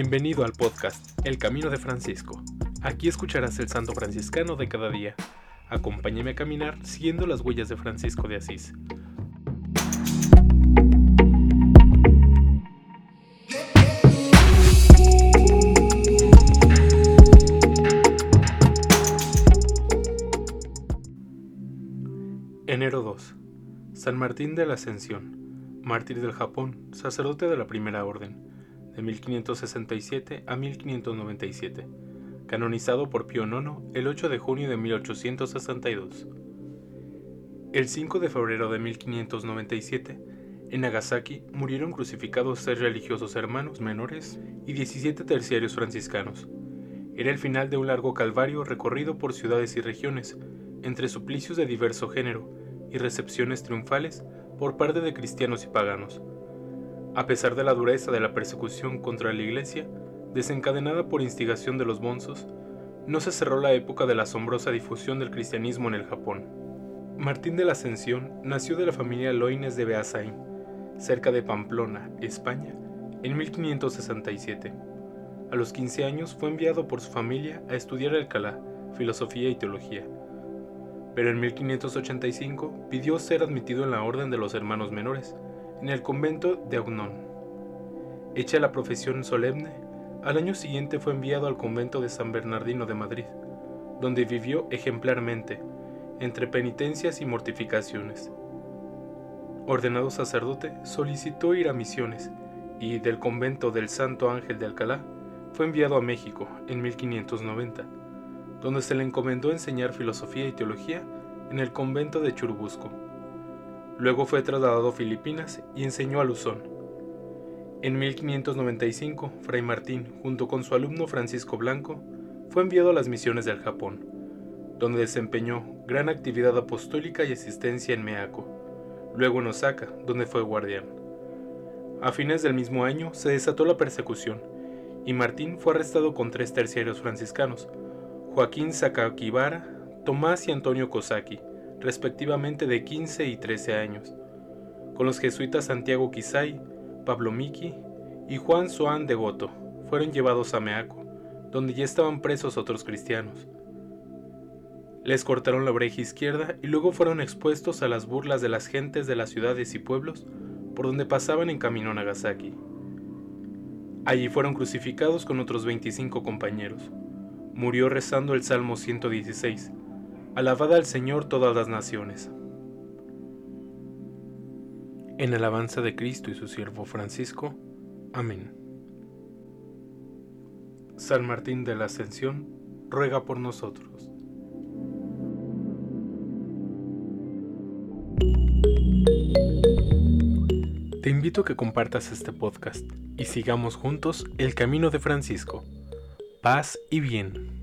Bienvenido al podcast El Camino de Francisco. Aquí escucharás el santo franciscano de cada día. Acompáñame a caminar siguiendo las huellas de Francisco de Asís. Enero 2. San Martín de la Ascensión, mártir del Japón, sacerdote de la Primera Orden de 1567 a 1597, canonizado por Pío IX el 8 de junio de 1862. El 5 de febrero de 1597, en Nagasaki murieron crucificados seis religiosos hermanos menores y 17 terciarios franciscanos. Era el final de un largo calvario recorrido por ciudades y regiones, entre suplicios de diverso género y recepciones triunfales por parte de cristianos y paganos a pesar de la dureza de la persecución contra la Iglesia, desencadenada por instigación de los bonzos, no se cerró la época de la asombrosa difusión del cristianismo en el Japón. Martín de la Ascensión nació de la familia Loines de Beasain, cerca de Pamplona, España, en 1567. A los 15 años fue enviado por su familia a estudiar Alcalá, filosofía y teología. Pero en 1585 pidió ser admitido en la Orden de los Hermanos Menores, en el convento de Augnon. Hecha la profesión solemne, al año siguiente fue enviado al convento de San Bernardino de Madrid, donde vivió ejemplarmente, entre penitencias y mortificaciones. Ordenado sacerdote, solicitó ir a misiones y del convento del Santo Ángel de Alcalá fue enviado a México en 1590, donde se le encomendó enseñar filosofía y teología en el convento de Churubusco. Luego fue trasladado a Filipinas y enseñó a Luzón. En 1595, Fray Martín, junto con su alumno Francisco Blanco, fue enviado a las misiones del Japón, donde desempeñó gran actividad apostólica y asistencia en Meako, luego en Osaka, donde fue guardián. A fines del mismo año se desató la persecución, y Martín fue arrestado con tres terciarios franciscanos, Joaquín Sakakibara, Tomás y Antonio Kosaki, respectivamente de 15 y 13 años, con los jesuitas Santiago Quisay, Pablo Miki y Juan Soán de Goto, fueron llevados a Meaco, donde ya estaban presos otros cristianos. Les cortaron la oreja izquierda y luego fueron expuestos a las burlas de las gentes de las ciudades y pueblos por donde pasaban en camino a Nagasaki. Allí fueron crucificados con otros 25 compañeros. Murió rezando el Salmo 116, Alabada al Señor todas las naciones. En alabanza de Cristo y su siervo Francisco. Amén. San Martín de la Ascensión, ruega por nosotros. Te invito a que compartas este podcast y sigamos juntos el camino de Francisco. Paz y bien.